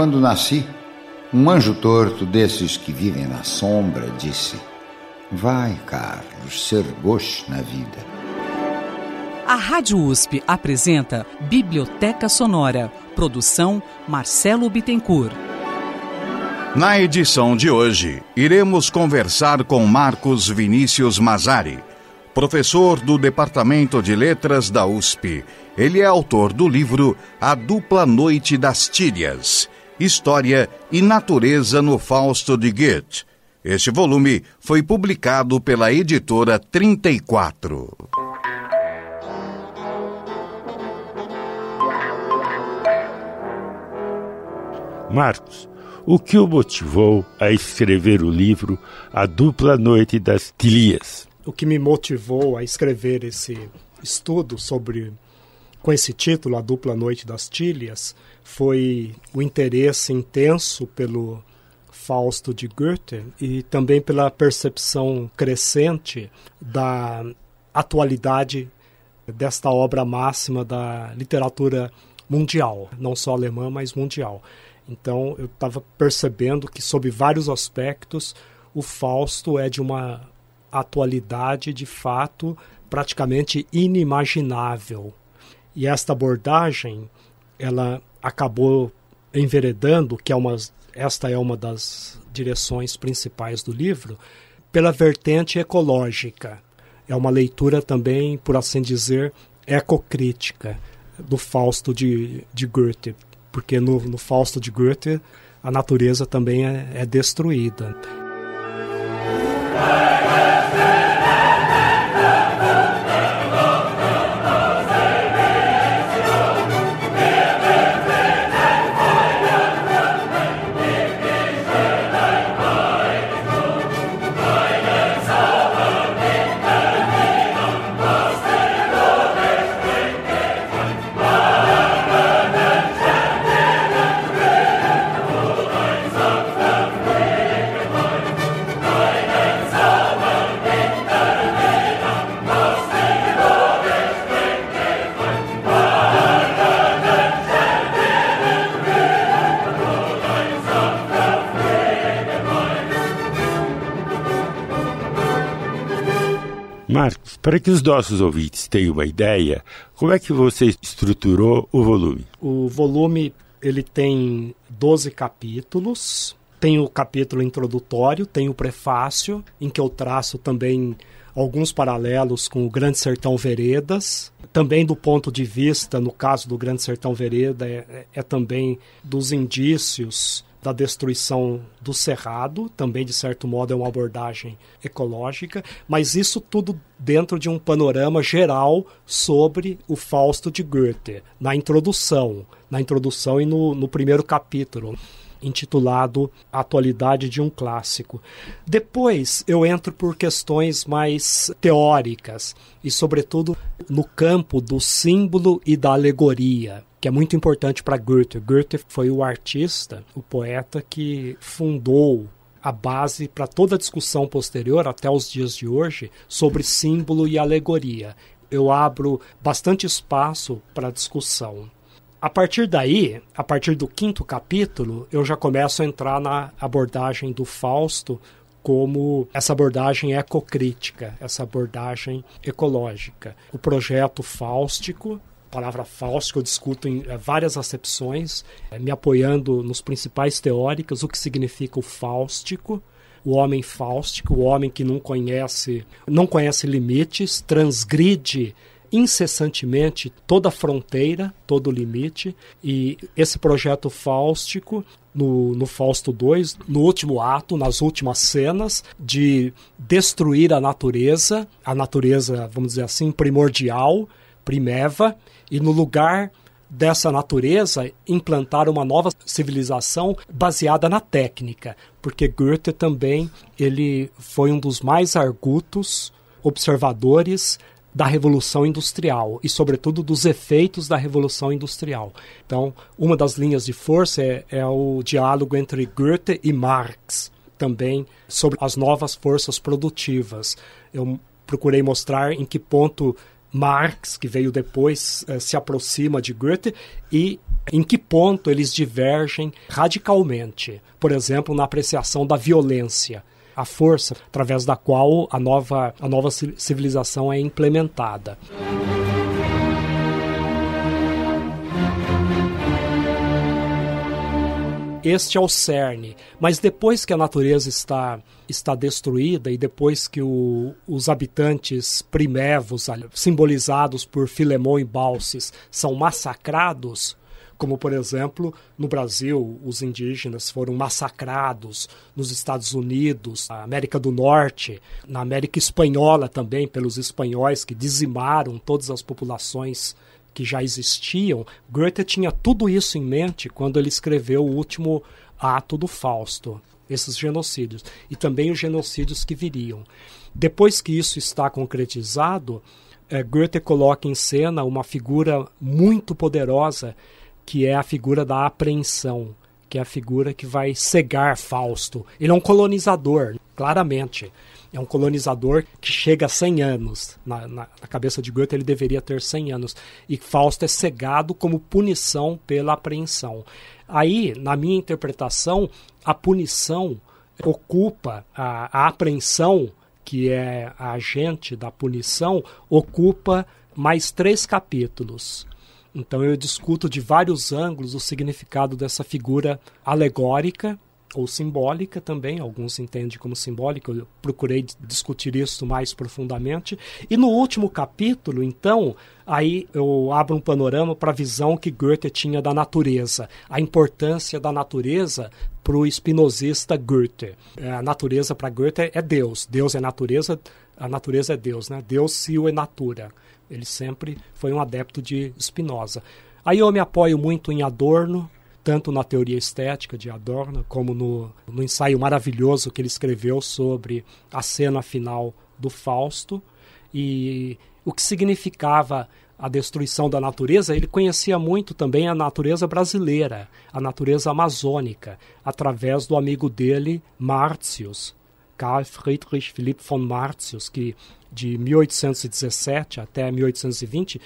Quando nasci, um anjo torto desses que vivem na sombra disse: Vai, Carlos, ser gosto na vida. A Rádio USP apresenta Biblioteca Sonora. Produção Marcelo Bittencourt. Na edição de hoje, iremos conversar com Marcos Vinícius Mazari, professor do Departamento de Letras da USP. Ele é autor do livro A Dupla Noite das Tírias História e Natureza no Fausto de Goethe. Este volume foi publicado pela editora 34. Marcos, o que o motivou a escrever o livro A Dupla Noite das Tilias? O que me motivou a escrever esse estudo sobre com esse título, A Dupla Noite das Tílias, foi o interesse intenso pelo Fausto de Goethe e também pela percepção crescente da atualidade desta obra máxima da literatura mundial, não só alemã, mas mundial. Então eu estava percebendo que, sob vários aspectos, o Fausto é de uma atualidade de fato praticamente inimaginável e esta abordagem, ela acabou enveredando, que é uma, esta é uma das direções principais do livro, pela vertente ecológica. É uma leitura também, por assim dizer, ecocrítica do Fausto de, de Goethe, porque no, no Fausto de Goethe a natureza também é, é destruída. Para que os nossos ouvintes tenham uma ideia, como é que você estruturou o volume? O volume ele tem 12 capítulos. Tem o capítulo introdutório, tem o prefácio, em que eu traço também alguns paralelos com o Grande Sertão Veredas. Também do ponto de vista, no caso do Grande Sertão Vereda, é, é, é também dos indícios da destruição do cerrado, também de certo modo é uma abordagem ecológica, mas isso tudo dentro de um panorama geral sobre o Fausto de Goethe, na introdução, na introdução e no, no primeiro capítulo intitulado Atualidade de um Clássico. Depois eu entro por questões mais teóricas e, sobretudo, no campo do símbolo e da alegoria que é muito importante para Goethe. Goethe foi o artista, o poeta que fundou a base para toda a discussão posterior até os dias de hoje sobre símbolo e alegoria. Eu abro bastante espaço para discussão. A partir daí, a partir do quinto capítulo, eu já começo a entrar na abordagem do Fausto como essa abordagem ecocrítica, essa abordagem ecológica. O projeto fáustico, palavra falso que eu discuto em é, várias acepções, é, me apoiando nos principais teóricos, o que significa o fáustico, o homem fáustico, o homem que não conhece, não conhece limites, transgride incessantemente toda fronteira, todo limite, e esse projeto fáustico no, no Fausto II, no último ato, nas últimas cenas, de destruir a natureza, a natureza, vamos dizer assim, primordial, primeva, e no lugar dessa natureza implantar uma nova civilização baseada na técnica, porque Goethe também ele foi um dos mais argutos observadores da revolução industrial e sobretudo dos efeitos da revolução industrial. Então, uma das linhas de força é, é o diálogo entre Goethe e Marx, também sobre as novas forças produtivas. Eu procurei mostrar em que ponto Marx, que veio depois, eh, se aproxima de Goethe e em que ponto eles divergem radicalmente. Por exemplo, na apreciação da violência a força através da qual a nova, a nova civilização é implementada. Este é o cerne. Mas depois que a natureza está, está destruída e depois que o, os habitantes primevos, simbolizados por Filemão e Balses, são massacrados, como por exemplo no Brasil os indígenas foram massacrados, nos Estados Unidos, na América do Norte, na América espanhola também pelos espanhóis que dizimaram todas as populações que já existiam. Goethe tinha tudo isso em mente quando ele escreveu o último ato do Fausto, esses genocídios e também os genocídios que viriam. Depois que isso está concretizado, eh, Goethe coloca em cena uma figura muito poderosa que é a figura da apreensão, que é a figura que vai cegar Fausto. Ele é um colonizador, claramente. É um colonizador que chega a 100 anos. Na, na, na, cabeça de Goethe, ele deveria ter 100 anos. E Fausto é cegado como punição pela apreensão. Aí, na minha interpretação, a punição ocupa, a, a apreensão, que é a agente da punição, ocupa mais três capítulos. Então eu discuto de vários ângulos o significado dessa figura alegórica ou simbólica também, alguns entendem como simbólica, eu procurei discutir isso mais profundamente. E no último capítulo, então, aí eu abro um panorama para a visão que Goethe tinha da natureza, a importância da natureza para o espinosista Goethe. É, a natureza para Goethe é Deus, Deus é natureza, a natureza é Deus, né? Deus se o é natura. Ele sempre foi um adepto de Spinoza. Aí eu me apoio muito em Adorno, tanto na teoria estética de Adorno, como no, no ensaio maravilhoso que ele escreveu sobre a cena final do Fausto e o que significava a destruição da natureza, ele conhecia muito também a natureza brasileira, a natureza amazônica, através do amigo dele, Martius, Carl Friedrich Philipp von Martius, que de 1817 até 1820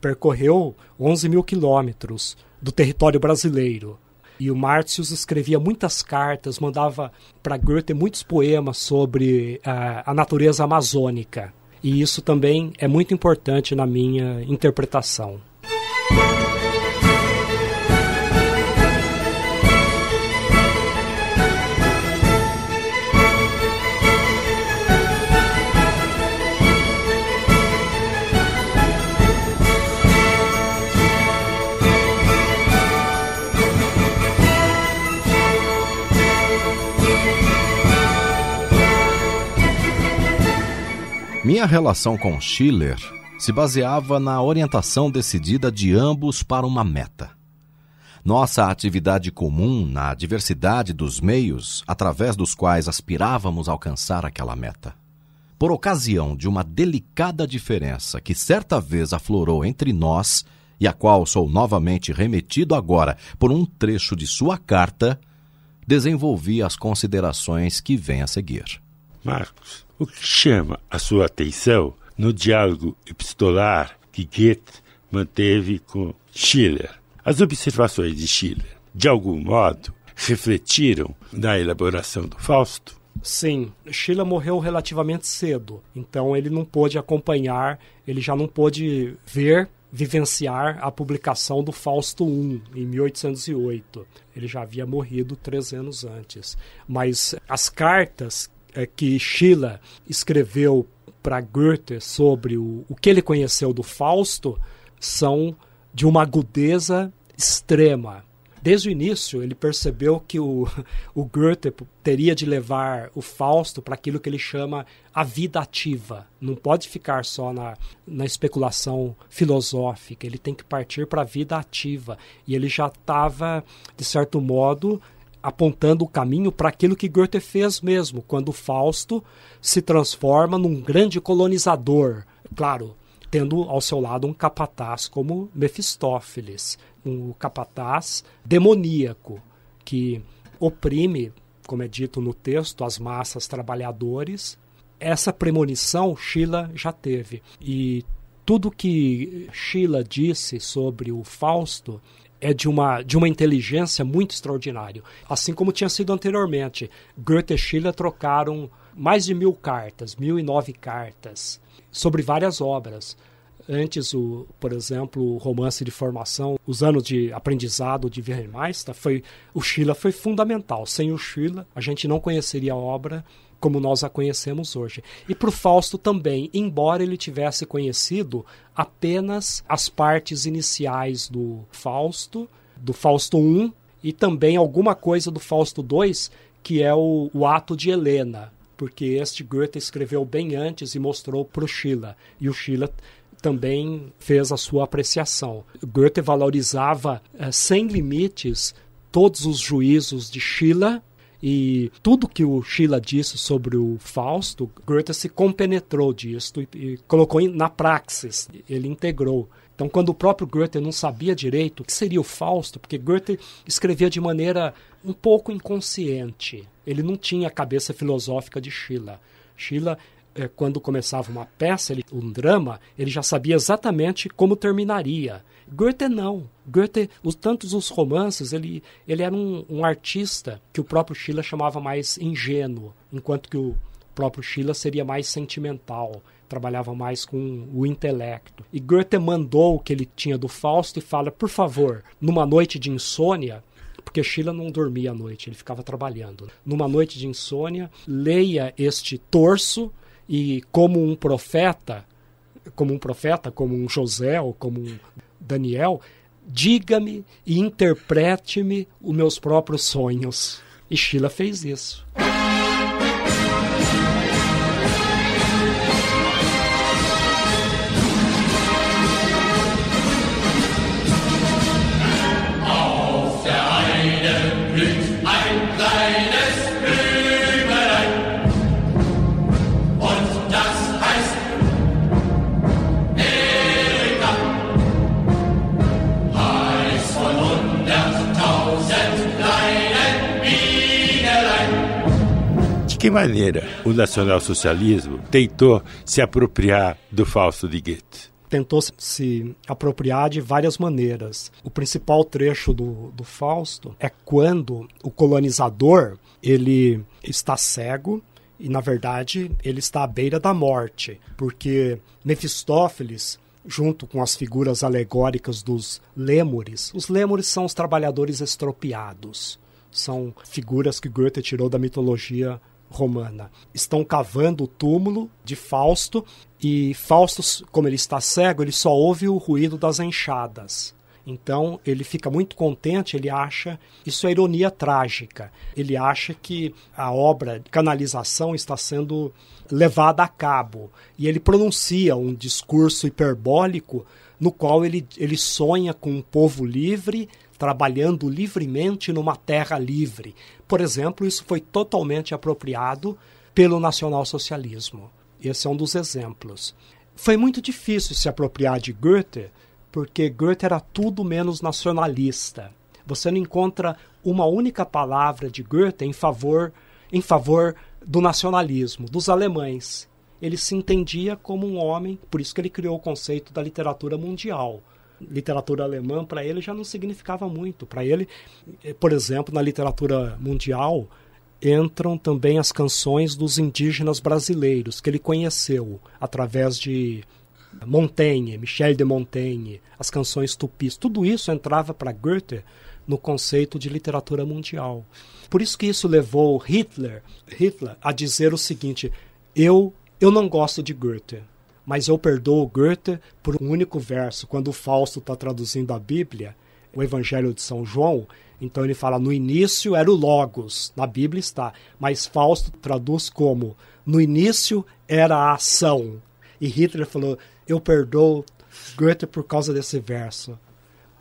percorreu 11 mil quilômetros do território brasileiro. E o Martius escrevia muitas cartas, mandava para Goethe muitos poemas sobre uh, a natureza amazônica. E isso também é muito importante na minha interpretação. Minha relação com Schiller se baseava na orientação decidida de ambos para uma meta. Nossa atividade comum na diversidade dos meios através dos quais aspirávamos alcançar aquela meta. Por ocasião de uma delicada diferença que certa vez aflorou entre nós e a qual sou novamente remetido agora por um trecho de sua carta, desenvolvi as considerações que vêm a seguir. Marcos, o que chama a sua atenção no diálogo epistolar que Goethe manteve com Schiller. As observações de Schiller, de algum modo, refletiram na elaboração do Fausto? Sim, Schiller morreu relativamente cedo, então ele não pôde acompanhar, ele já não pôde ver, vivenciar a publicação do Fausto I, em 1808. Ele já havia morrido três anos antes. Mas as cartas é, que Schiller escreveu para Goethe sobre o, o que ele conheceu do Fausto são de uma agudeza extrema. Desde o início, ele percebeu que o, o Goethe teria de levar o Fausto para aquilo que ele chama a vida ativa. Não pode ficar só na, na especulação filosófica, ele tem que partir para a vida ativa. E ele já estava, de certo modo, apontando o caminho para aquilo que Goethe fez mesmo, quando Fausto se transforma num grande colonizador. Claro, tendo ao seu lado um capataz como Mefistófeles, um capataz demoníaco que oprime, como é dito no texto, as massas trabalhadores. Essa premonição Sheila já teve. E tudo que Sheila disse sobre o Fausto é de uma, de uma inteligência muito extraordinária. Assim como tinha sido anteriormente. Goethe e Schiller trocaram mais de mil cartas, mil e nove cartas, sobre várias obras. Antes, o, por exemplo, o romance de formação, os anos de aprendizado de Wilhelm Meister, foi, o Schiller foi fundamental. Sem o Schiller, a gente não conheceria a obra como nós a conhecemos hoje. E para o Fausto também, embora ele tivesse conhecido apenas as partes iniciais do Fausto, do Fausto I, e também alguma coisa do Fausto II, que é o, o ato de Helena, porque este Goethe escreveu bem antes e mostrou para o Schiller. E o Schiller também fez a sua apreciação. Goethe valorizava eh, sem limites todos os juízos de Schiller e tudo que o Schiller disse sobre o Fausto, Goethe se compenetrou disso e, e colocou na praxis, ele integrou. Então, quando o próprio Goethe não sabia direito o que seria o Fausto, porque Goethe escrevia de maneira um pouco inconsciente, ele não tinha a cabeça filosófica de Schiller. Schiller é, quando começava uma peça, ele, um drama, ele já sabia exatamente como terminaria. Goethe não. Goethe, os, tantos os romances, ele, ele era um, um artista que o próprio Schiller chamava mais ingênuo, enquanto que o próprio Schiller seria mais sentimental, trabalhava mais com o intelecto. E Goethe mandou o que ele tinha do Fausto e fala, por favor, numa noite de insônia, porque Schiller não dormia à noite, ele ficava trabalhando. Numa noite de insônia, leia este torso e como um profeta, como um profeta, como um José ou como um Daniel, diga-me e interprete-me os meus próprios sonhos. E Sheila fez isso. Que maneira o nacionalsocialismo tentou se apropriar do Fausto de Goethe? tentou se apropriar de várias maneiras. O principal trecho do, do Fausto é quando o colonizador ele está cego e na verdade ele está à beira da morte, porque Mefistófeles junto com as figuras alegóricas dos lêmures. Os lêmures são os trabalhadores estropiados. São figuras que Goethe tirou da mitologia romana. Estão cavando o túmulo de Fausto e Fausto, como ele está cego, ele só ouve o ruído das enxadas. Então ele fica muito contente, ele acha isso é ironia trágica. Ele acha que a obra de canalização está sendo levada a cabo e ele pronuncia um discurso hiperbólico no qual ele, ele sonha com um povo livre trabalhando livremente numa terra livre. Por exemplo, isso foi totalmente apropriado pelo nacionalsocialismo. Esse é um dos exemplos. Foi muito difícil se apropriar de Goethe, porque Goethe era tudo menos nacionalista. Você não encontra uma única palavra de Goethe em favor, em favor do nacionalismo, dos alemães. Ele se entendia como um homem, por isso que ele criou o conceito da literatura mundial literatura alemã para ele já não significava muito. Para ele, eh, por exemplo, na literatura mundial entram também as canções dos indígenas brasileiros que ele conheceu através de Montaigne, Michel de Montaigne, as canções tupis. Tudo isso entrava para Goethe no conceito de literatura mundial. Por isso que isso levou Hitler, Hitler a dizer o seguinte: eu eu não gosto de Goethe mas eu perdoo Goethe por um único verso. Quando o Fausto está traduzindo a Bíblia, o Evangelho de São João, então ele fala: no início era o Logos, na Bíblia está, mas Fausto traduz como: no início era a ação. E Hitler falou: eu perdoo Goethe por causa desse verso.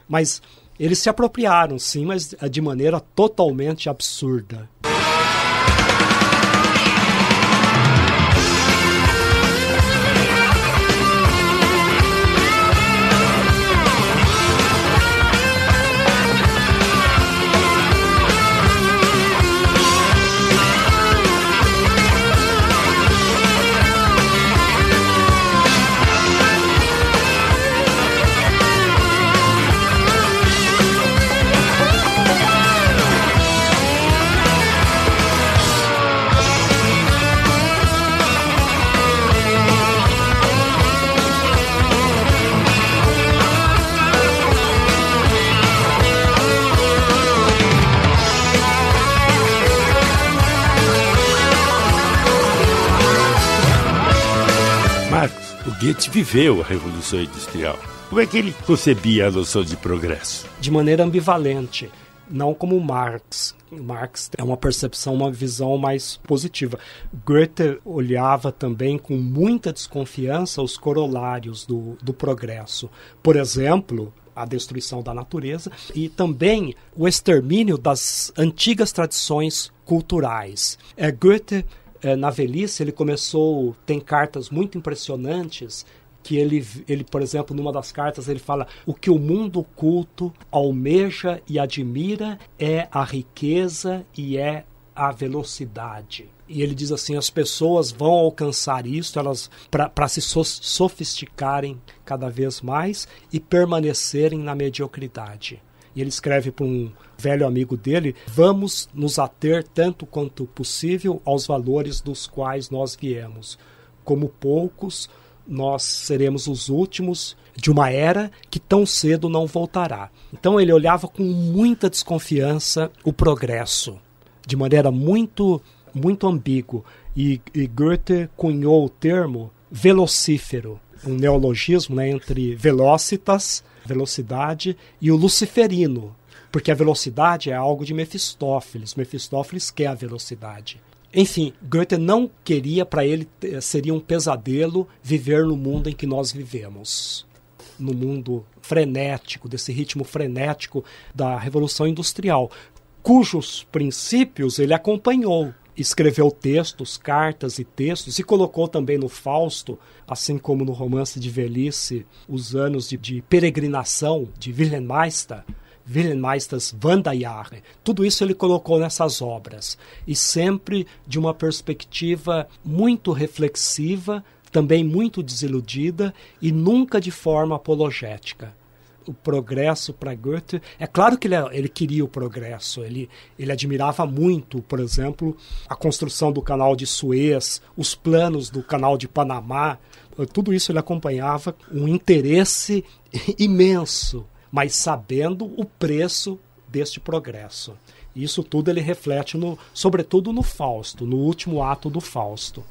Mas eles se apropriaram, sim, mas de maneira totalmente absurda. Viveu a Revolução Industrial. Como é que ele concebia a noção de progresso? De maneira ambivalente não como Marx. Marx é uma percepção, uma visão mais positiva. Goethe olhava também com muita desconfiança os corolários do, do progresso. Por exemplo, a destruição da natureza e também o extermínio das antigas tradições culturais. É, Goethe, é, na velhice, ele começou, tem cartas muito impressionantes que ele, ele, por exemplo, numa das cartas, ele fala: o que o mundo culto almeja e admira é a riqueza e é a velocidade. E ele diz assim: as pessoas vão alcançar isso elas para se so sofisticarem cada vez mais e permanecerem na mediocridade. E ele escreve para um velho amigo dele: vamos nos ater tanto quanto possível aos valores dos quais nós viemos. Como poucos, nós seremos os últimos de uma era que tão cedo não voltará. Então ele olhava com muita desconfiança o progresso, de maneira muito muito ambígua. E, e Goethe cunhou o termo velocífero, um neologismo né, entre velocitas, velocidade, e o luciferino, porque a velocidade é algo de Mefistófeles. Mefistófeles quer a velocidade. Enfim, Goethe não queria, para ele seria um pesadelo viver no mundo em que nós vivemos. No mundo frenético, desse ritmo frenético da Revolução Industrial, cujos princípios ele acompanhou. Escreveu textos, cartas e textos, e colocou também no Fausto, assim como no romance de velhice, os anos de, de peregrinação de Wilhelm Meister, Wilhelmeisters Wanderjahre. Tudo isso ele colocou nessas obras. E sempre de uma perspectiva muito reflexiva, também muito desiludida e nunca de forma apologética o progresso para Goethe. É claro que ele, ele, queria o progresso, ele, ele admirava muito, por exemplo, a construção do canal de Suez, os planos do canal de Panamá. Tudo isso ele acompanhava um interesse imenso mas sabendo o preço deste progresso. Isso tudo ele reflete, no, sobretudo no Fausto, no último ato do Fausto.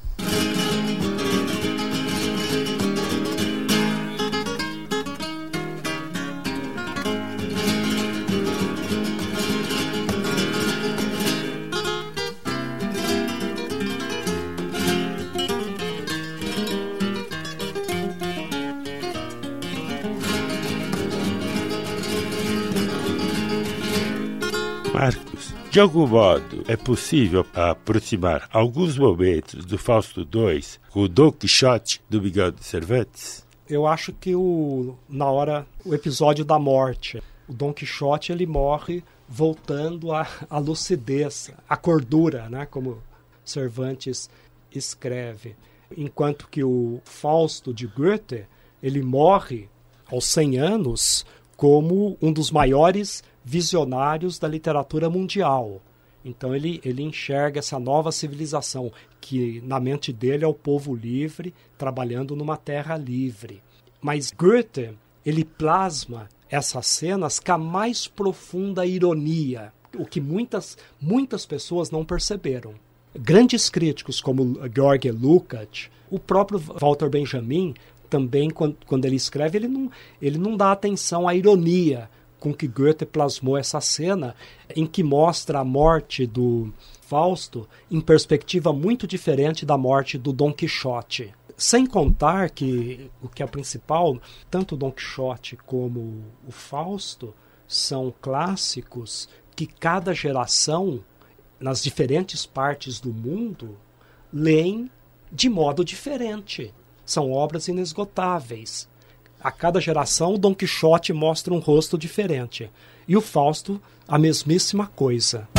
De algum modo, é possível aproximar alguns momentos do Fausto II com o Don Quixote do Miguel de Cervantes? Eu acho que o, na hora, o episódio da morte, o Don Quixote ele morre voltando à, à lucidez, à cordura, né, como Cervantes escreve. Enquanto que o Fausto de Goethe, ele morre aos 100 anos como um dos maiores visionários da literatura mundial. Então ele, ele enxerga essa nova civilização, que na mente dele é o povo livre, trabalhando numa terra livre. Mas Goethe, ele plasma essas cenas com a mais profunda ironia, o que muitas, muitas pessoas não perceberam. Grandes críticos como Georg Lukács, o próprio Walter Benjamin, também quando, quando ele escreve, ele não, ele não dá atenção à ironia, com que Goethe plasmou essa cena em que mostra a morte do Fausto em perspectiva muito diferente da morte do Dom Quixote. Sem contar que o que é principal, tanto Dom Quixote como o Fausto são clássicos que cada geração, nas diferentes partes do mundo, leem de modo diferente. São obras inesgotáveis. A cada geração, Dom Quixote mostra um rosto diferente. E o Fausto, a mesmíssima coisa.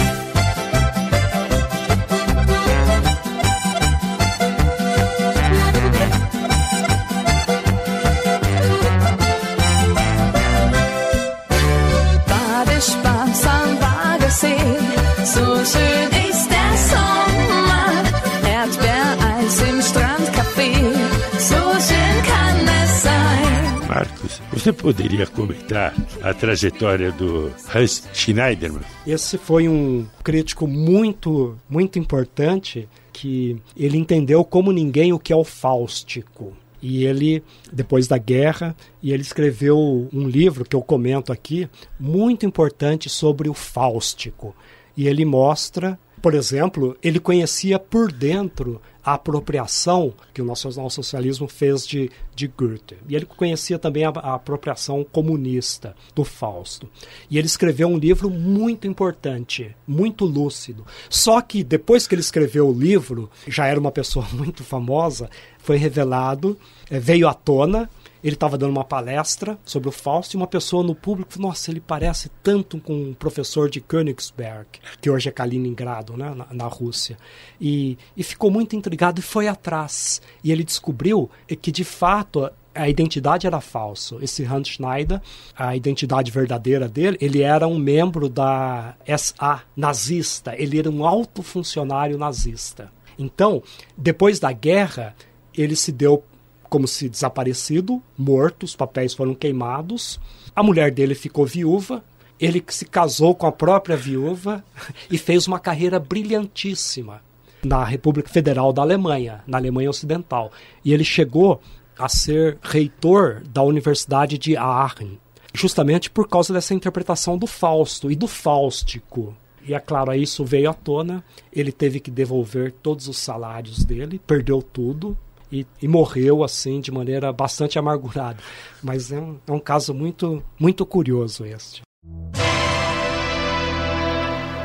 Você poderia comentar a trajetória do Hans Schneiderman? Esse foi um crítico muito, muito importante que ele entendeu como ninguém o que é o fáustico. E ele, depois da guerra, e ele escreveu um livro que eu comento aqui, muito importante sobre o fáustico. E ele mostra, por exemplo, ele conhecia por dentro a apropriação que o nacionalsocialismo fez de, de Goethe. E ele conhecia também a, a, apropriação comunista do Fausto. E ele escreveu um livro muito importante, muito lúcido. Só que depois que ele escreveu o livro, já era uma pessoa muito famosa, foi revelado, é, veio à tona ele estava dando uma palestra sobre o Fausto e uma pessoa no público falou: Nossa, ele parece tanto com um professor de Königsberg, que hoje é Kaliningrado, né, na, na Rússia. E, e ficou muito intrigado e foi atrás. E ele descobriu que, de fato, a identidade era falsa. Esse Hans Schneider, a identidade verdadeira dele, ele era um membro da SA nazista, ele era um alto funcionário nazista. Então, depois da guerra, ele se deu como se desaparecido, morto, os papéis foram queimados. A mulher dele ficou viúva, ele se casou com a própria viúva e fez uma carreira brilhantíssima na República Federal da Alemanha, na Alemanha Ocidental. E ele chegou a ser reitor da Universidade de Aachen, justamente por causa dessa interpretação do Fausto e do Fáustico. E é claro, isso veio à tona, ele teve que devolver todos os salários dele, perdeu tudo, e, e, morreu assim de maneira bastante amargurada. Mas é um, é um caso muito, muito curioso este.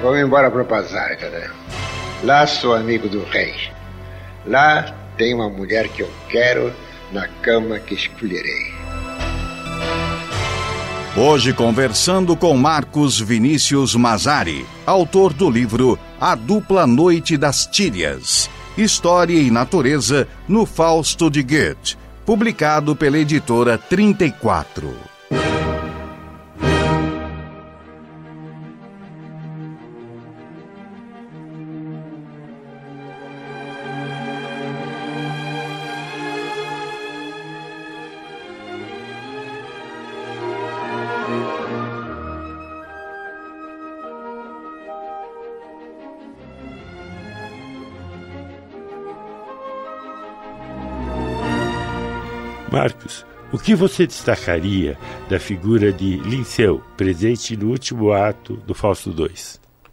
Vamos embora para o Pazarca, né? Lá sou amigo do rei. Lá tem uma mulher que eu quero na cama que escolherei. Hoje conversando com Marcos Vinícius Mazari, autor do livro A Dupla Noite das Tírias História e Natureza no Fausto de Goethe, publicado pela editora 34. Marcos, o que você destacaria da figura de Linceu, presente no último ato do Fausto II?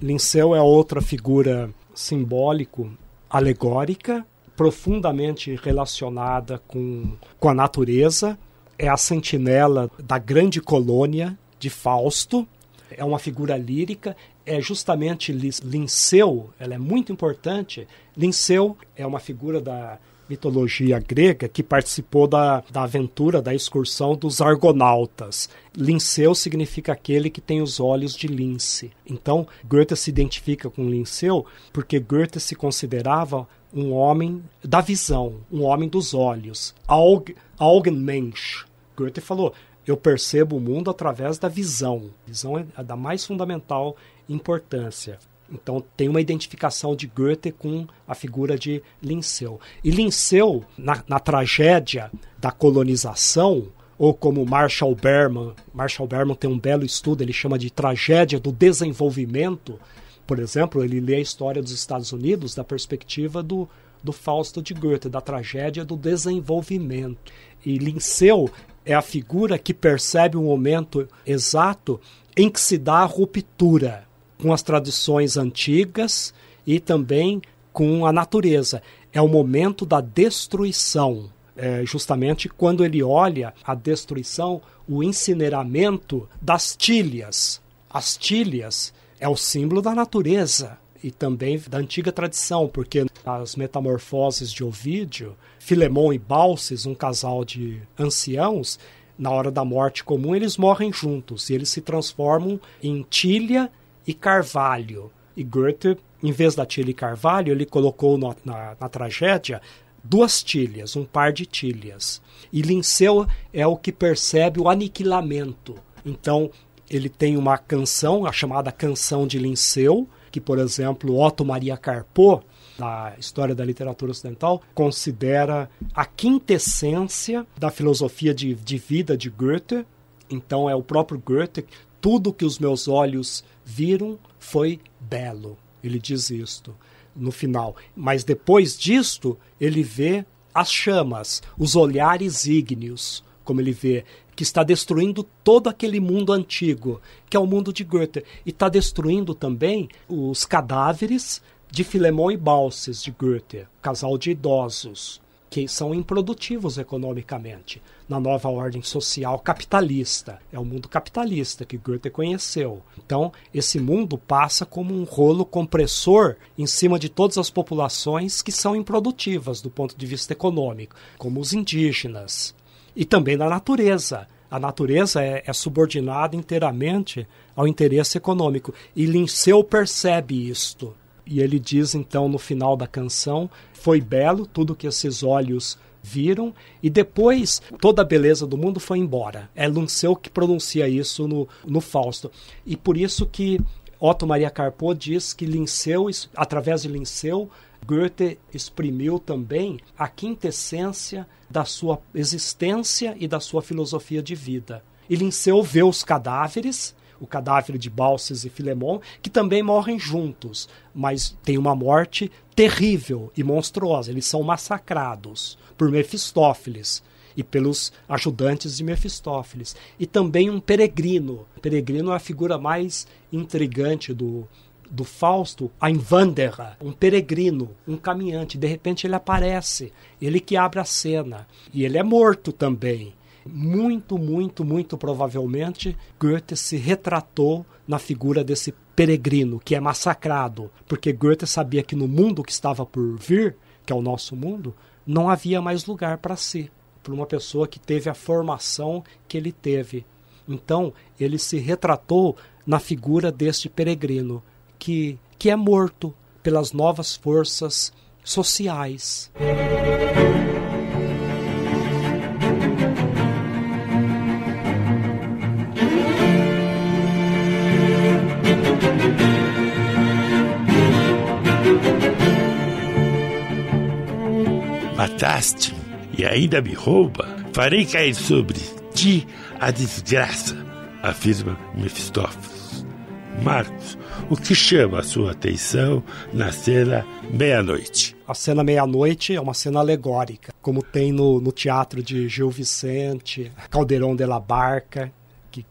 Linceu é outra figura simbólico, alegórica, profundamente relacionada com, com a natureza. É a sentinela da grande colônia de Fausto. É uma figura lírica. É justamente Linceu, ela é muito importante. Linceu é uma figura da mitologia grega que participou da, da aventura, da excursão dos argonautas. Linceu significa aquele que tem os olhos de lince. Então, Goethe se identifica com Linceu porque Goethe se considerava um homem da visão, um homem dos olhos. Aug, Augenmensch. Goethe falou: eu percebo o mundo através da visão. Visão é da mais fundamental importância. Então tem uma identificação de Goethe com a figura de Linceu. E Linceu, na, na tragédia da colonização, ou como Marshall Berman, Marshall Berman tem um belo estudo, ele chama de tragédia do desenvolvimento. Por exemplo, ele lê a história dos Estados Unidos da perspectiva do, do Fausto de Goethe, da tragédia do desenvolvimento. E Linceu é a figura que percebe o momento exato em que se dá a ruptura com as tradições antigas e também com a natureza. É o momento da destruição. É justamente quando ele olha a destruição, o incineramento das tilhas. As tilhas é o símbolo da natureza e também da antiga tradição, porque as metamorfoses de Ovídio, Filemão e Balses, um casal de anciãos, na hora da morte comum, eles morrem juntos e eles se transformam em tilha e carvalho. E Goethe, em vez da tilha e carvalho, ele colocou no, na, na tragédia duas tilhas, um par de tilhas. E Linceu é o que percebe o aniquilamento. Então, ele tem uma canção, a chamada Canção de Linceu, que, por exemplo, Otto Maria Carpo, na história da literatura ocidental, considera a quintessência da filosofia de, de vida de Goethe. Então, é o próprio Goethe tudo que os meus olhos viram foi belo. Ele diz isto no final. Mas depois disto, ele vê as chamas, os olhares ígneos, como ele vê, que está destruindo todo aquele mundo antigo, que é o mundo de Goethe, e está destruindo também os cadáveres de Filemon e Balses de Goethe, casal de idosos, que são improdutivos economicamente na nova ordem social capitalista. É o mundo capitalista que Goethe conheceu. Então, esse mundo passa como um rolo compressor em cima de todas as populações que são improdutivas do ponto de vista econômico, como os indígenas, e também da natureza. A natureza é, é subordinada inteiramente ao interesse econômico. E Linceu percebe isto. E ele diz então no final da canção: Foi belo tudo que esses olhos viram e depois toda a beleza do mundo foi embora. É Linceu que pronuncia isso no, no Fausto. E por isso que Otto Maria Carpo diz que Linceu, através de Linceu, Goethe exprimiu também a quintessência da sua existência e da sua filosofia de vida. E Linceu vê os cadáveres, o cadáver de Balses e Filemon, que também morrem juntos, mas tem uma morte terrível e monstruosa. Eles são massacrados por Mefistófeles e pelos ajudantes de Mefistófeles. E também um peregrino. Peregrino é a figura mais intrigante do, do Fausto, a Wanderer, um peregrino, um caminhante. De repente ele aparece, ele que abre a cena. E ele é morto também. Muito, muito, muito provavelmente, Goethe se retratou na figura desse peregrino que é massacrado, porque Goethe sabia que no mundo que estava por vir, que é o nosso mundo, não havia mais lugar para si, para uma pessoa que teve a formação que ele teve. Então, ele se retratou na figura deste peregrino, que, que é morto pelas novas forças sociais. Mataste-me e ainda me rouba. Farei cair sobre ti a desgraça, afirma Mefistófeles. Marcos, o que chama a sua atenção na cena meia-noite? A cena meia-noite é uma cena alegórica, como tem no, no teatro de Gil Vicente, Caldeirão de la Barca,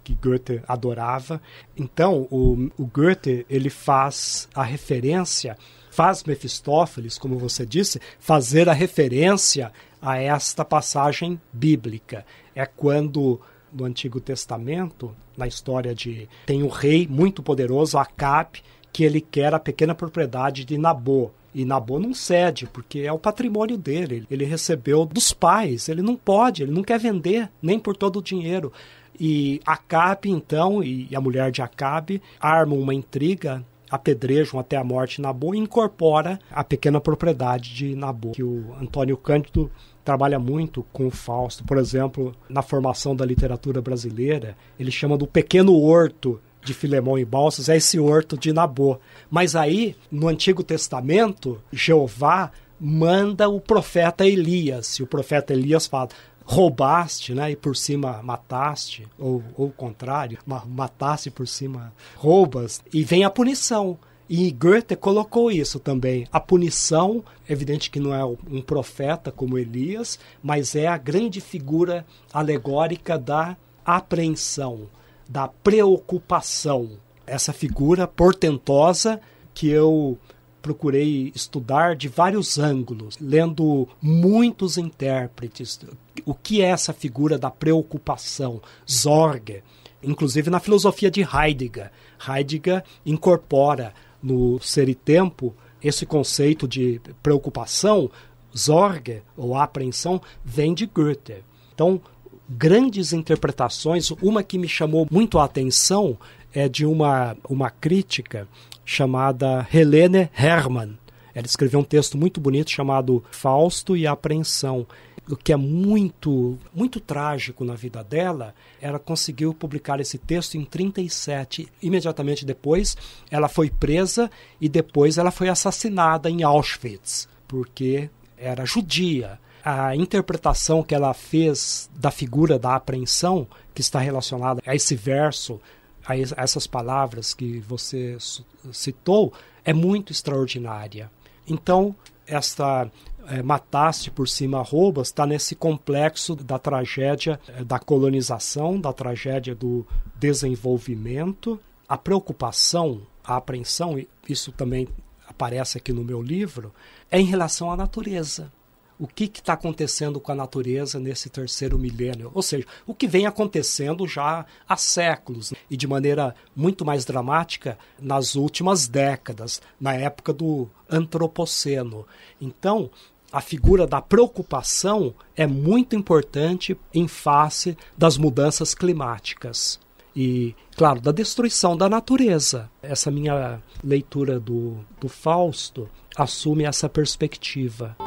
que, Goethe adorava. Então, o, o Goethe ele faz a referência faz Mefistófeles, como você disse, fazer a referência a esta passagem bíblica. É quando no Antigo Testamento, na história de tem um rei muito poderoso, Acabe, que ele quer a pequena propriedade de Nabô. E Nabô não cede, porque é o patrimônio dele. Ele recebeu dos pais, ele não pode, ele não quer vender, nem por todo o dinheiro. E Acabe, então, e a mulher de Acabe armam uma intriga apedrejam até a morte Nabô e incorpora a pequena propriedade de Nabô, que o Antônio Cândido trabalha muito com o Fausto. Por exemplo, na formação da literatura brasileira, ele chama do pequeno horto de Filemão e Balsas, é esse horto de Nabô. Mas aí, no Antigo Testamento, Jeová manda o profeta Elias, e o profeta Elias fala: roubaste, né, e por cima mataste, ou, ou o contrário, mataste por cima roubas, e vem a punição. E Goethe colocou isso também. A punição, evidente que não é um profeta como Elias, mas é a grande figura alegórica da apreensão, da preocupação. Essa figura portentosa que eu procurei estudar de vários ângulos, lendo muitos intérpretes. O que é essa figura da preocupação? Sorge. Inclusive na filosofia de Heidegger. Heidegger incorpora no Ser e Tempo esse conceito de preocupação. Sorge, ou apreensão, vem de Goethe. Então, grandes interpretações. Uma que me chamou muito a atenção é de uma, uma crítica chamada Helene Hermann. Ela escreveu um texto muito bonito chamado Fausto e a Apreensão. O que é muito, muito trágico na vida dela, ela conseguiu publicar esse texto em 37. Imediatamente depois, ela foi presa e depois ela foi assassinada em Auschwitz, porque era judia. A interpretação que ela fez da figura da apreensão, que está relacionada a esse verso a essas palavras que você citou é muito extraordinária. Então, esta é, mataste por cima roubas está nesse complexo da tragédia é, da colonização, da tragédia do desenvolvimento, a preocupação, a apreensão, isso também aparece aqui no meu livro, é em relação à natureza o que está acontecendo com a natureza nesse terceiro milênio. Ou seja, o que vem acontecendo já há séculos né? e de maneira muito mais dramática nas últimas décadas, na época do Antropoceno. Então, a figura da preocupação é muito importante em face das mudanças climáticas. E, claro, da destruição da natureza. Essa minha leitura do, do Fausto assume essa perspectiva.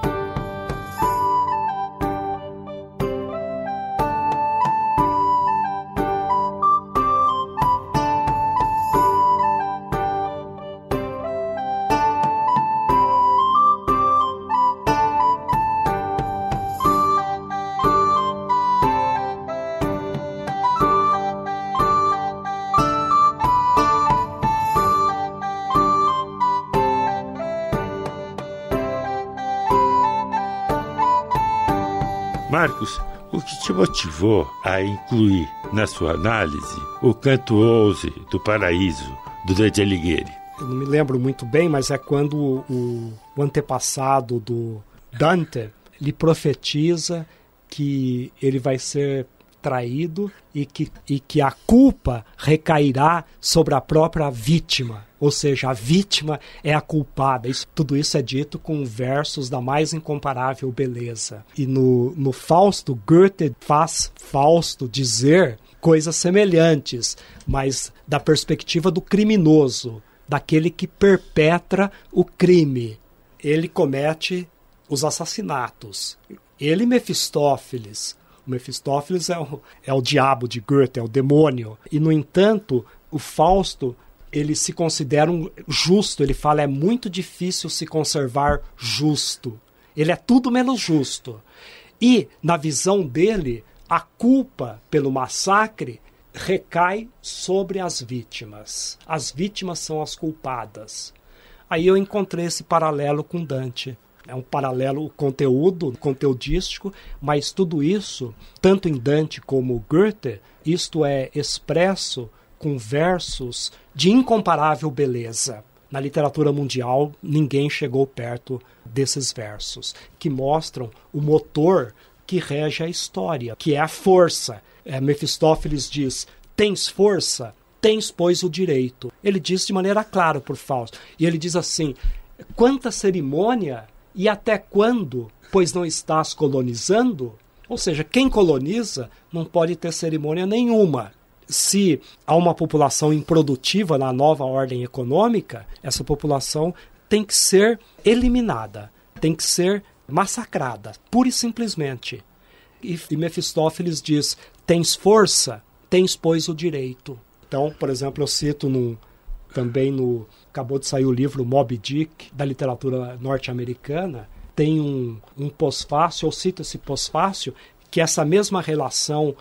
Motivou a incluir na sua análise o canto 11 do Paraíso, do Dante Alighieri? Eu não me lembro muito bem, mas é quando o, o antepassado do Dante lhe profetiza que ele vai ser traído e que, e que a culpa recairá sobre a própria vítima. Ou seja, a vítima é a culpada. Isso, tudo isso é dito com versos da mais incomparável beleza. E no, no Fausto, Goethe faz Fausto dizer coisas semelhantes, mas da perspectiva do criminoso, daquele que perpetra o crime. Ele comete os assassinatos. Ele, Mefistófeles, Mefistófeles é o, é o diabo de Goethe, é o demônio. E, no entanto, o Fausto ele se considera um justo. Ele fala é muito difícil se conservar justo. Ele é tudo menos justo. E, na visão dele, a culpa pelo massacre recai sobre as vítimas. As vítimas são as culpadas. Aí eu encontrei esse paralelo com Dante é um paralelo conteúdo, conteudístico, mas tudo isso, tanto em Dante como Goethe, isto é expresso com versos de incomparável beleza. Na literatura mundial, ninguém chegou perto desses versos, que mostram o motor que rege a história, que é a força. É, Mefistófeles diz: Tens força? Tens, pois, o direito. Ele diz de maneira clara por Fausto. E ele diz assim: quanta cerimônia e até quando, pois não estás colonizando? Ou seja, quem coloniza não pode ter cerimônia nenhuma. Se há uma população improdutiva na nova ordem econômica, essa população tem que ser eliminada, tem que ser massacrada, pura e simplesmente. E, Mefistófeles diz: tens força, tens, pois, o direito. Então, por exemplo, eu cito também no acabou de sair o livro Moby Dick da literatura norte-americana tem um, um pós-fácil, eu cito esse pós-fácil, que é essa mesma relação,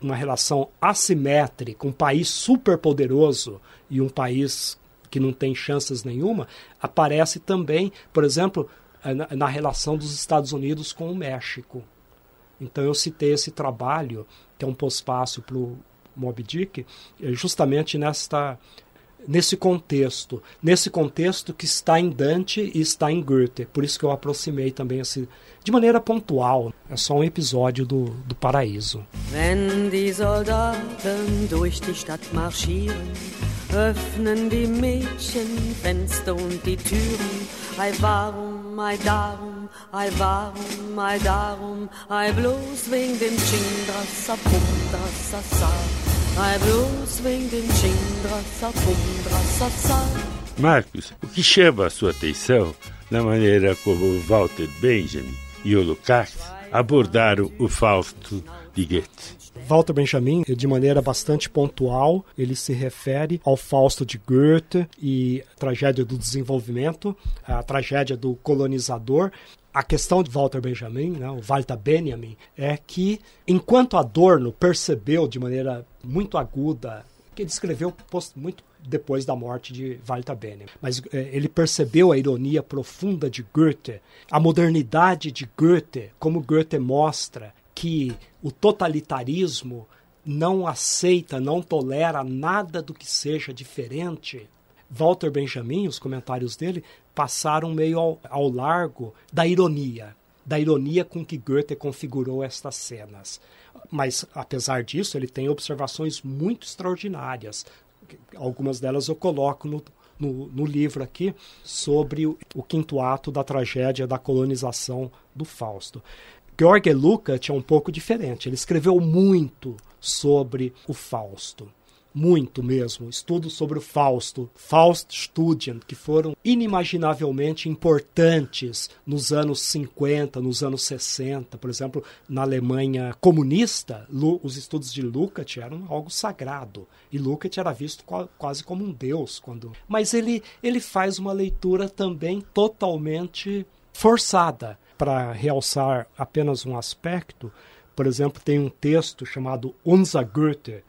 uma relação assimétrica, um país super poderoso e um país que não tem chances nenhuma, aparece também, por exemplo, na, na relação dos Estados Unidos com o México. Então eu citei esse trabalho, que é um pós-fácil para o Moby Dick, justamente nesta nesse contexto, nesse contexto que está em Dante e está em Goethe. Por isso que eu aproximei também esse, de maneira pontual. É só um episódio do, do Paraíso. Wenn die Soldaten durch die Stadt marschieren, öffnen die Mädchen Fenster und die Türen. Ei warum, ei darum, ei warum, ei darum, ei bloß wegen dem Chindra, Sapundra, Sassar. Marcos, o que chama a sua atenção na maneira como Walter Benjamin e o Lukács abordaram o Fausto de Goethe? Walter Benjamin, de maneira bastante pontual, ele se refere ao Fausto de Goethe e a tragédia do desenvolvimento, a tragédia do colonizador, a questão de Walter Benjamin, né, o Walter Benjamin, é que enquanto Adorno percebeu de maneira muito aguda, que ele escreveu muito depois da morte de Walter Benjamin. Mas é, ele percebeu a ironia profunda de Goethe, a modernidade de Goethe, como Goethe mostra que o totalitarismo não aceita, não tolera nada do que seja diferente. Walter Benjamin, os comentários dele, passaram meio ao, ao largo da ironia, da ironia com que Goethe configurou estas cenas. Mas, apesar disso, ele tem observações muito extraordinárias. Algumas delas eu coloco no, no, no livro aqui, sobre o, o, quinto ato da tragédia da colonização do Fausto. Georg Lukács é um pouco diferente. Ele escreveu muito sobre o Fausto muito mesmo, estudos sobre o Fausto, Fauststudien, que foram inimaginavelmente importantes nos anos 50, nos anos 60, por exemplo, na Alemanha comunista, os estudos de Lukács eram algo sagrado, e Lukács era visto quase como um deus quando, mas ele ele faz uma leitura também totalmente forçada para realçar apenas um aspecto. Por exemplo, tem um texto chamado Unser Goethe,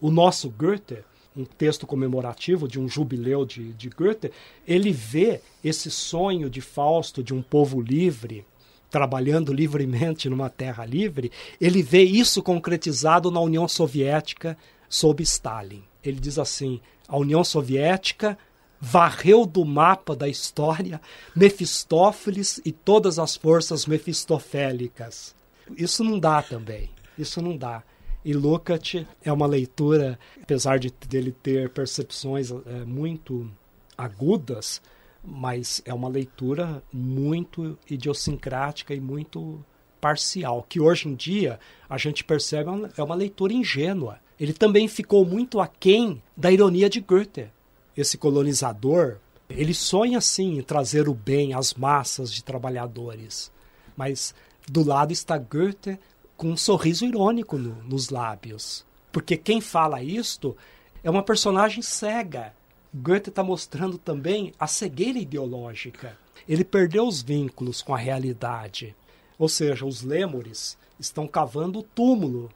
o, nosso Goethe, um texto comemorativo de um jubileu de, de Goethe, ele vê esse sonho de Fausto de um povo livre, trabalhando livremente numa terra livre, ele vê isso concretizado na União Soviética sob Stalin. Ele diz assim: a União Soviética varreu do mapa da história Mefistófeles e todas as forças mefistofélicas. Isso não dá também. Isso não dá. E Lukács é uma leitura, apesar de dele ter percepções é, muito agudas, mas é uma leitura muito idiosincrática e muito parcial, que hoje em dia a gente percebe é uma leitura ingênua. Ele também ficou muito aquém da ironia de Goethe. Esse colonizador, ele sonha sim em trazer o bem às massas de trabalhadores, mas do lado está Goethe com um sorriso irônico no, nos lábios. Porque quem fala isto é uma personagem cega. Goethe está mostrando também a cegueira ideológica. Ele perdeu os vínculos com a realidade. Ou seja, os lêmures estão cavando o túmulo,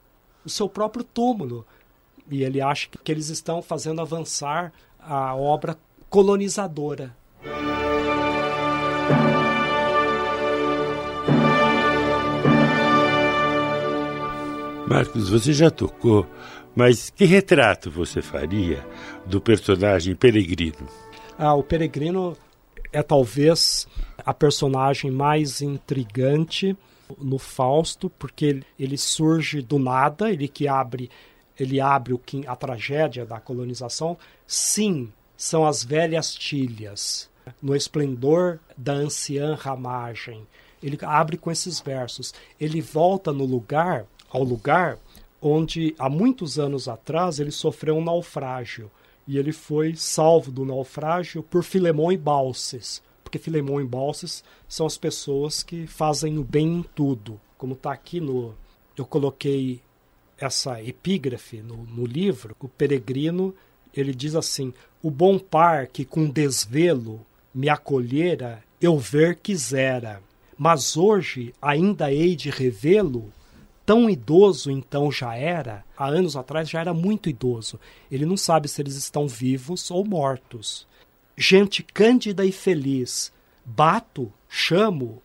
o seu próprio túmulo. E ele acha que eles estão fazendo avançar a obra colonizadora. Marcos, você já tocou, mas que retrato você faria do personagem Peregrino? Ah, o Peregrino é talvez a personagem mais intrigante no Fausto, porque ele surge do nada, ele que abre, ele abre o a tragédia da colonização. Sim, são as velhas tilhas, no esplendor da anciã ramagem. Ele abre com esses versos. Ele volta no lugar ao lugar onde há muitos anos atrás ele sofreu um naufrágio. E ele foi salvo do naufrágio por Filemão e Balses, porque Filemão e Balses são as pessoas que fazem o bem em tudo, como está aqui no eu coloquei essa epígrafe no, no livro, o peregrino ele diz assim: o bom par que com desvelo me acolhera eu ver quisera, mas hoje ainda hei de revê-lo tão idoso então já era, há anos atrás já era muito idoso. Ele não sabe se eles estão vivos ou mortos. Gente cândida e feliz, bato, chamo,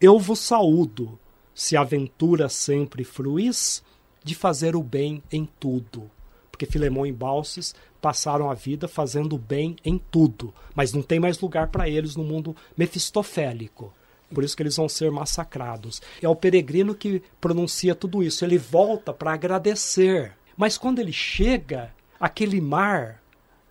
eu vos saúdo, se aventura sempre fruís, de fazer o bem em tudo. Porque Filemão e Balses passaram a vida fazendo o bem em tudo, mas não tem mais lugar para eles no mundo mefistofélico. Por isso que eles vão ser massacrados. É o peregrino que pronuncia tudo isso. Ele volta para agradecer. Mas quando ele chega, aquele mar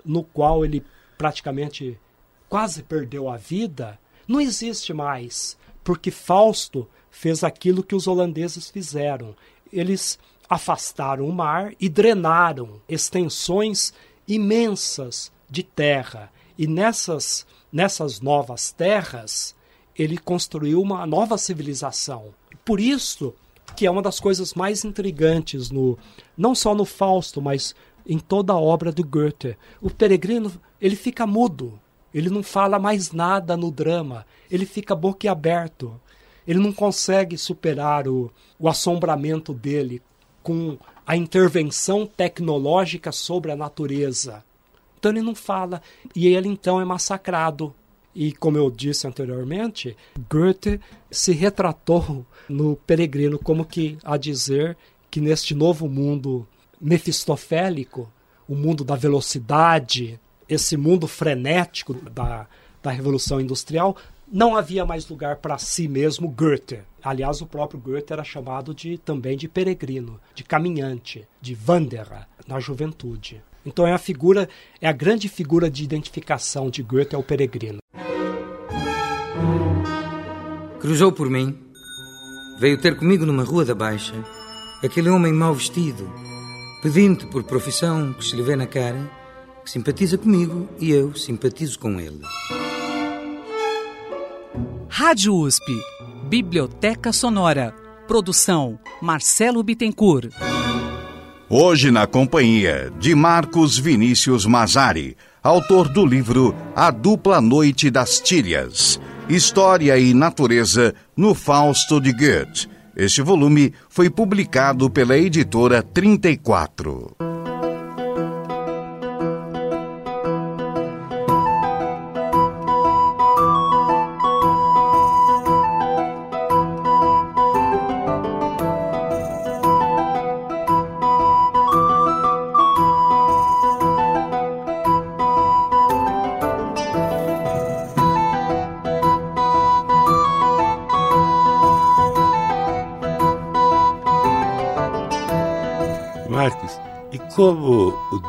no qual ele praticamente quase perdeu a vida, não existe mais, porque Fausto fez aquilo que os holandeses fizeram. Eles afastaram o mar e drenaram extensões imensas de terra. E nessas, nessas novas terras, ele construiu uma nova civilização. Por isso que é uma das coisas mais intrigantes no não só no Fausto, mas em toda a obra do Goethe. O peregrino, ele fica mudo. Ele não fala mais nada no drama. Ele fica boquiaberto. Ele não consegue superar o, o assombramento dele com a intervenção tecnológica sobre a natureza. Então ele não fala. E ele então é massacrado. E como eu disse anteriormente, Goethe se retratou no Peregrino como que a dizer que neste novo mundo mefistofélico, o mundo da velocidade, esse mundo frenético da, da Revolução Industrial, não havia mais lugar para si mesmo Goethe. Aliás, o próprio Goethe era chamado de também de peregrino, de caminhante, de Wanderer na juventude. Então é a figura, é a grande figura de identificação de Goethe é o peregrino. Cruzou por mim, veio ter comigo numa rua da Baixa, aquele homem mal vestido, pedindo por profissão que se lhe vê na cara, que simpatiza comigo e eu simpatizo com ele. Rádio USP, Biblioteca Sonora. Produção Marcelo Bittencourt. Hoje na companhia de Marcos Vinícius Mazari, autor do livro A Dupla Noite das Tílias, História e Natureza no Fausto de Goethe. Este volume foi publicado pela editora 34.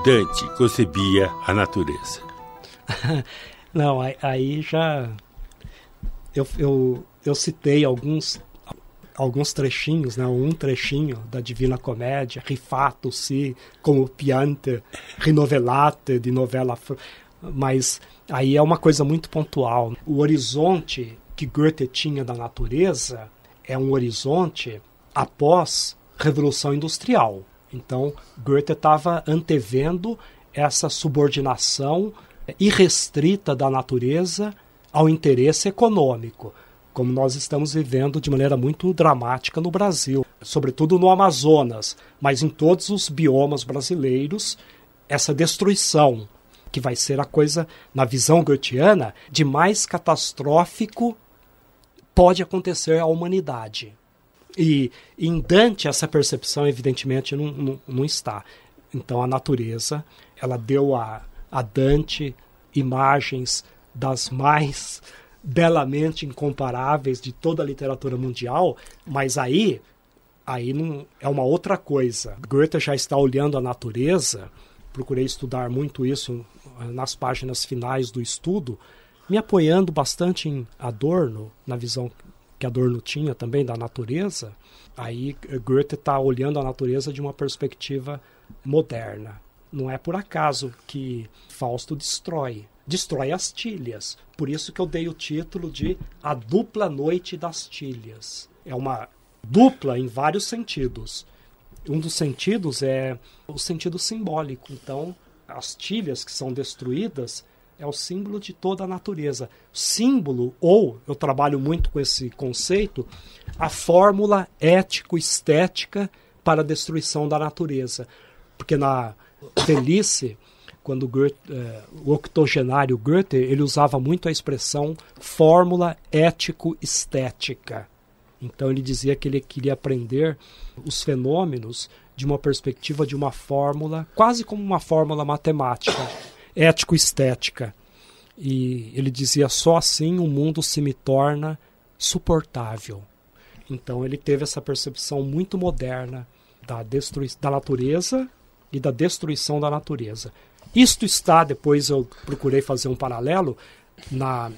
Dante concebia a natureza? Não, aí já eu, eu, eu citei alguns alguns trechinhos, né? um trechinho da Divina Comédia, rifato si, como piante, rinovelate de novela, mas aí é uma coisa muito pontual. O horizonte que Goethe tinha da natureza é um horizonte após Revolução Industrial. Então, Goethe estava antevendo essa subordinação irrestrita da natureza ao interesse econômico, como nós estamos vivendo de maneira muito dramática no Brasil, sobretudo no Amazonas, mas em todos os biomas brasileiros, essa destruição, que vai ser a coisa, na visão goetheana, de mais catastrófico pode acontecer à humanidade. E em Dante essa percepção evidentemente não, não, não está. Então a natureza ela deu a, a Dante imagens das mais belamente incomparáveis de toda a literatura mundial, mas aí aí não é uma outra coisa. Goethe já está olhando a natureza. Procurei estudar muito isso nas páginas finais do estudo, me apoiando bastante em Adorno, na visão que Adorno tinha também da natureza, aí Goethe está olhando a natureza de uma perspectiva moderna. Não é por acaso que Fausto destrói, destrói as tilhas. Por isso que eu dei o título de A Dupla Noite das Tilhas. É uma dupla em vários sentidos. Um dos sentidos é o sentido simbólico. Então, as tilhas que são destruídas é o símbolo de toda a natureza. Símbolo, ou eu trabalho muito com esse conceito, a fórmula ético-estética para a destruição da natureza. Porque na velhice, quando Goethe, eh, o octogenário Goethe, ele usava muito a expressão fórmula ético-estética. Então ele dizia que ele queria aprender os fenômenos de uma perspectiva de uma fórmula, quase como uma fórmula matemática ético-estética. E ele dizia: só assim o mundo se me torna suportável. Então ele teve essa percepção muito moderna da, da natureza e da destruição da natureza. Isto está, depois eu procurei fazer um paralelo, na,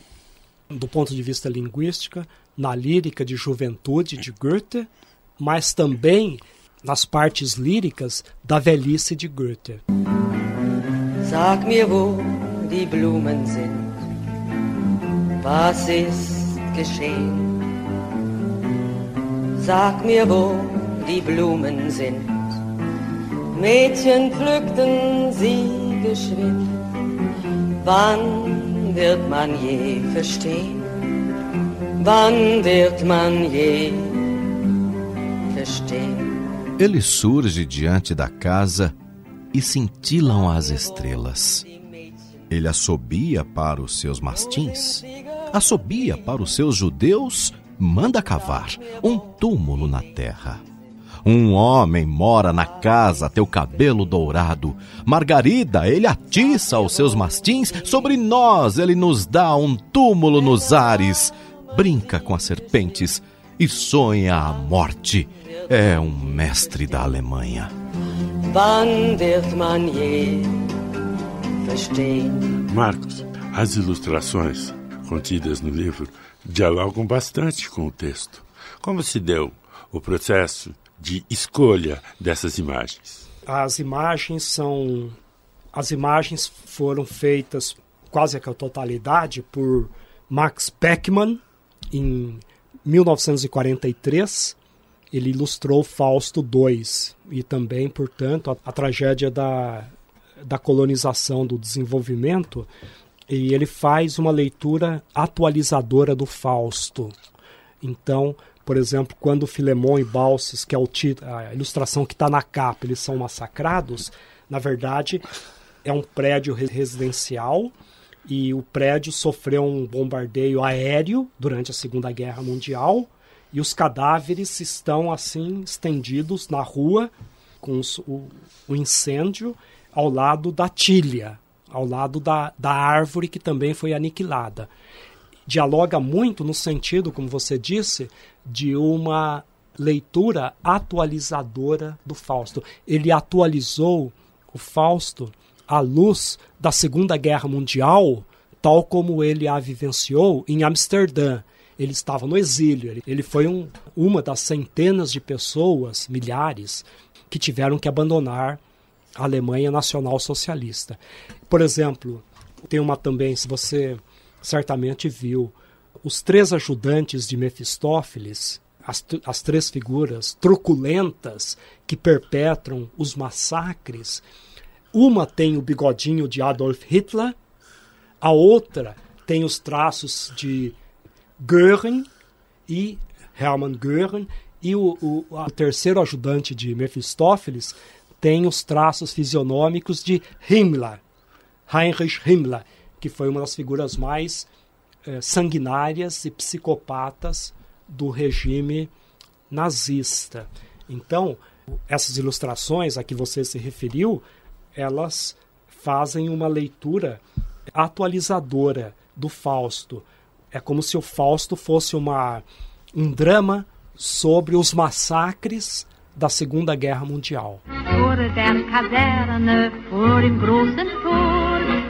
do ponto de vista linguística, na lírica de juventude de Goethe, mas também nas partes líricas da velhice de Goethe. Sag mir, wo die Blumen sind. Was ist geschehen? Sag mir, wo die Blumen sind. Mädchen pflückten sie geschwind. Wann wird man je verstehen? Wann wird man je verstehen? Ele surge diante da casa e cintilam as estrelas. Ele assobia para os seus mastins, assobia para os seus judeus, manda cavar um túmulo na terra. Um homem mora na casa, teu cabelo dourado. Margarida, ele atiça os seus mastins, sobre nós ele nos dá um túmulo nos ares. Brinca com as serpentes e sonha a morte. É um mestre da Alemanha. Wann wird man je Marcos, as ilustrações contidas no livro dialogam bastante com o texto. Como se deu o processo de escolha dessas imagens? As imagens são as imagens foram feitas quase que a totalidade por Max Beckmann em 1943. Ele ilustrou Fausto II e também, portanto, a, a tragédia da, da colonização, do desenvolvimento, e ele faz uma leitura atualizadora do Fausto. Então, por exemplo, quando Filemon e Balses, que é a ilustração que está na capa, eles são massacrados, na verdade é um prédio residencial e o prédio sofreu um bombardeio aéreo durante a Segunda Guerra Mundial e os cadáveres estão assim estendidos na rua com os, o, o incêndio ao lado da tilha, ao lado da, da árvore que também foi aniquilada dialoga muito no sentido, como você disse, de uma leitura atualizadora do Fausto. Ele atualizou o Fausto à luz da Segunda Guerra Mundial, tal como ele a vivenciou em Amsterdã. Ele estava no exílio, ele foi um, uma das centenas de pessoas, milhares, que tiveram que abandonar a Alemanha Nacional Socialista. Por exemplo, tem uma também, se você certamente viu. Os três ajudantes de Mefistófeles, as, as três figuras truculentas que perpetram os massacres, uma tem o bigodinho de Adolf Hitler, a outra tem os traços de Göring e Hermann Göring, e o, o, o terceiro ajudante de Mefistófeles tem os traços fisionômicos de Himmler, Heinrich Himmler, que foi uma das figuras mais eh, sanguinárias e psicopatas do regime nazista. Então, essas ilustrações a que você se referiu, elas fazem uma leitura atualizadora do Fausto. É como se o Fausto fosse uma, um drama sobre os massacres da Segunda Guerra Mundial.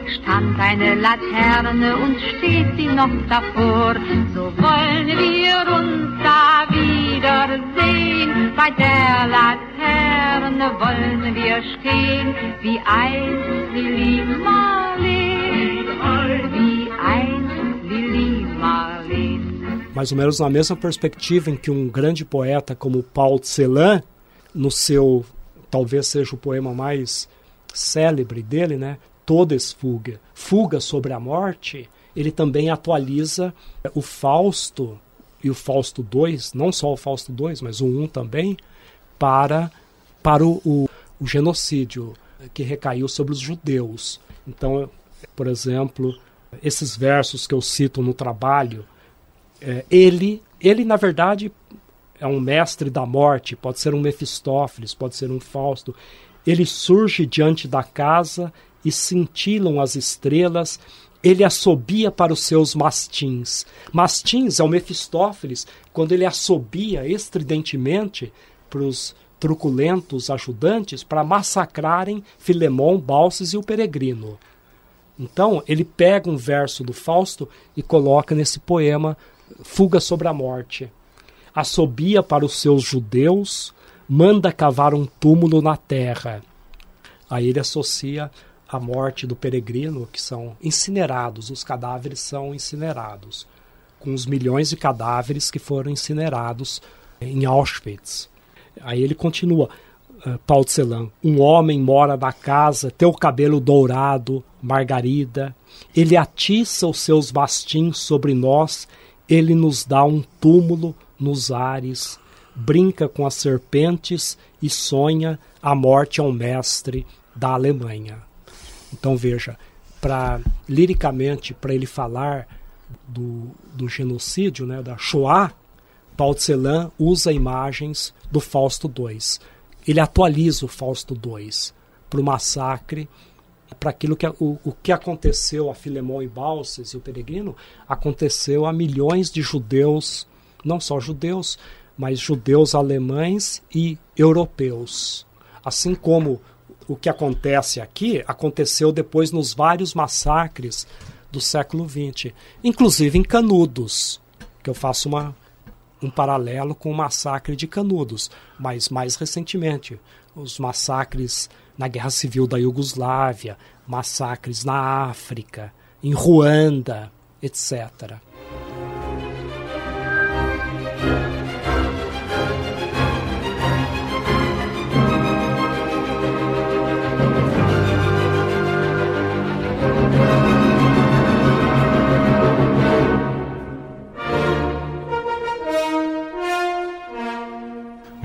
Stand eine Laterne steht sie noch davor. So wollen wir uns da. Bei der Laterne wollen wir stehen, wie einst Marleen, Mais ou menos na mesma perspectiva em que um grande poeta como Paul Celan, no seu, talvez seja o poema mais célebre dele, né? Todes Fuga, Fuga sobre a Morte, ele também atualiza o Fausto e o Fausto 2, não só o Fausto 2, mas o 1 também, para, para o, o, o genocídio que recaiu sobre os judeus. Então, por exemplo, esses versos que eu cito no trabalho, é, ele, ele na verdade é um mestre da morte, pode ser um Mefistófeles, pode ser um Fausto. Ele surge diante da casa e cintilam as estrelas, ele assobia para os seus mastins. Mastins é o Mefistófeles, quando ele assobia estridentemente para os truculentos ajudantes para massacrarem Filemão, Balses e o peregrino. Então, ele pega um verso do Fausto e coloca nesse poema Fuga sobre a Morte. Assobia para os seus judeus, manda cavar um túmulo na terra. Aí ele associa a morte do peregrino, que são incinerados, os cadáveres são incinerados, com os milhões de cadáveres que foram incinerados em Auschwitz. Aí ele continua, Paulo de Celan, um homem mora na casa, teu cabelo dourado, Margarida, ele atiça os seus bastins sobre nós, ele nos dá um túmulo nos ares, brinca com as serpentes e sonha a morte ao mestre da Alemanha. Então veja, para liricamente para ele falar do, do genocídio, né, da Shoah, Paul Celan usa imagens do Fausto II. Ele atualiza o Fausto II para o massacre, para aquilo que o, o que aconteceu a Filemão e Balses e o Peregrino aconteceu a milhões de judeus, não só judeus, mas judeus alemães e europeus. Assim como o que acontece aqui aconteceu depois nos vários massacres do século XX, inclusive em Canudos, que eu faço uma, um paralelo com o massacre de Canudos, mas mais recentemente, os massacres na Guerra Civil da Iugoslávia, massacres na África, em Ruanda, etc.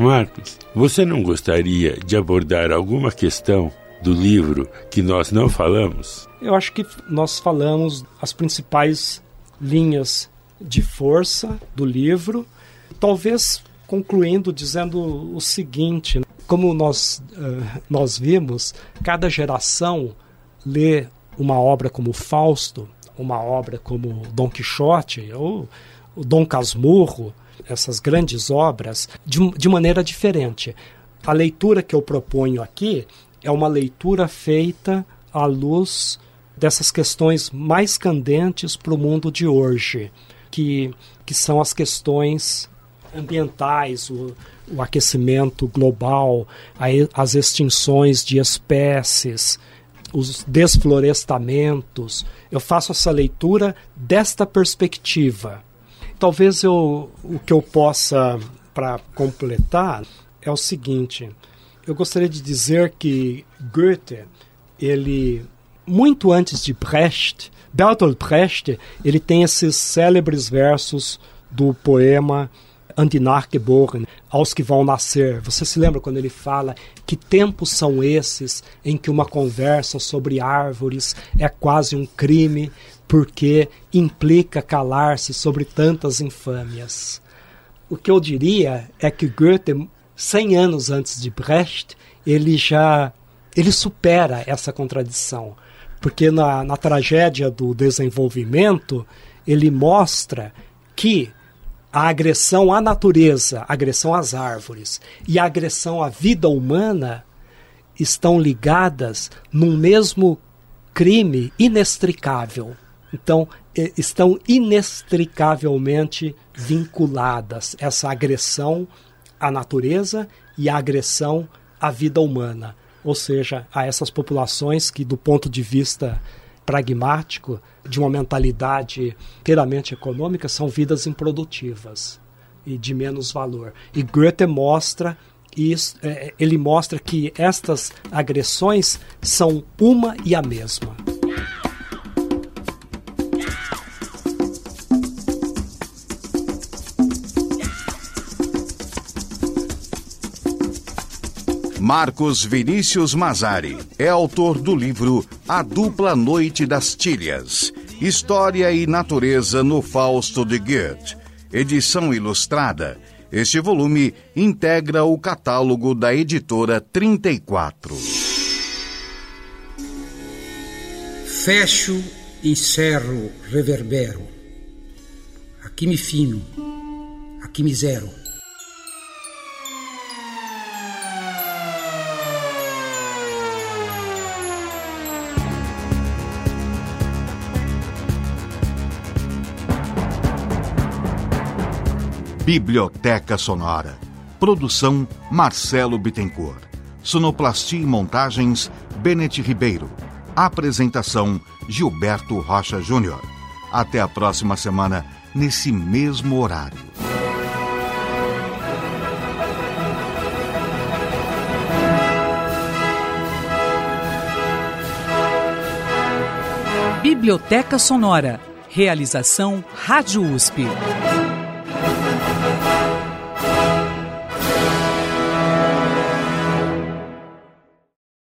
Marcos, você não gostaria de abordar alguma questão do livro que nós não falamos? Eu acho que nós falamos as principais linhas de força do livro, talvez concluindo dizendo o seguinte: como nós, uh, nós vimos, cada geração lê uma obra como Fausto, uma obra como Dom Quixote ou Dom Casmurro, essas grandes obras de, de maneira diferente. A leitura que eu proponho aqui é uma leitura feita à luz dessas questões mais candentes para o mundo de hoje, que, que são as questões ambientais, o, o aquecimento global, a, as extinções de espécies, os desflorestamentos. Eu faço essa leitura desta perspectiva talvez eu, o que eu possa, para completar, é o seguinte. Eu gostaria de dizer que Goethe, ele, muito antes de Brecht, Bertolt Brecht, ele tem esses célebres versos do poema Andinar geboren, aos que vão nascer. Você se lembra quando ele fala que tempos são esses em que uma conversa sobre árvores é quase um crime, porque implica calar-se sobre tantas infâmias. O que eu diria é que Goethe, 100 anos antes de Brecht, ele já ele supera essa contradição, porque na, na tragédia do desenvolvimento ele mostra que a agressão à natureza, a agressão às árvores e a agressão à vida humana estão ligadas num mesmo crime inextricável. Então, estão inextricavelmente vinculadas essa agressão à natureza e a agressão à vida humana, ou seja, a essas populações que, do ponto de vista pragmático, de uma mentalidade inteiramente econômica, são vidas improdutivas e de menos valor. E Goethe mostra isso, é, ele mostra que estas agressões são uma e a mesma. Marcos Vinícius Mazari é autor do livro A Dupla Noite das Tilhas História e Natureza no Fausto de Goethe, edição ilustrada. Este volume integra o catálogo da editora 34. Fecho e cerro reverbero. Aqui me fino, aqui me zero Biblioteca Sonora. Produção Marcelo Bittencourt. Sonoplastia e montagens Bennett Ribeiro. Apresentação Gilberto Rocha Júnior. Até a próxima semana, nesse mesmo horário. Biblioteca Sonora. Realização Rádio USP.